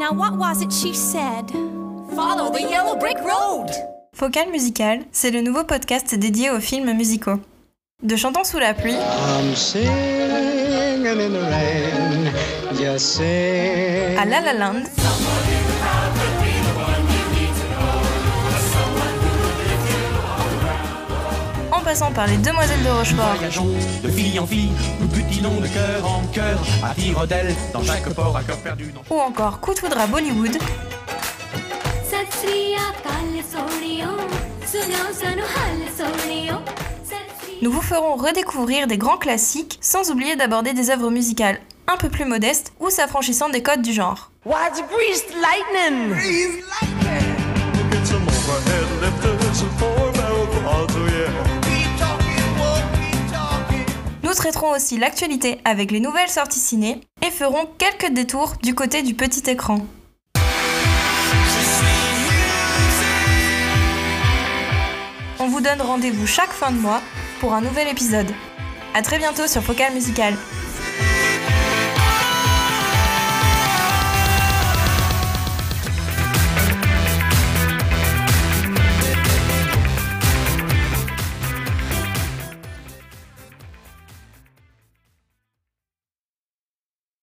Now, what was it she said? Follow the yellow brick road! Focal Musical, c'est le nouveau podcast dédié aux films musicaux. De Chantons sous la pluie I'm singing in the rain, just sing. à La La Land, passant par les demoiselles de Rochefort. À dans chaque port, à cœur perdu. Ou encore Coup de foudre à Bollywood. Nous vous ferons redécouvrir des grands classiques sans oublier d'aborder des œuvres musicales un peu plus modestes ou s'affranchissant des codes du genre. What's Nous traiterons aussi l'actualité avec les nouvelles sorties ciné et ferons quelques détours du côté du petit écran. On vous donne rendez-vous chaque fin de mois pour un nouvel épisode. A très bientôt sur Focal Musical.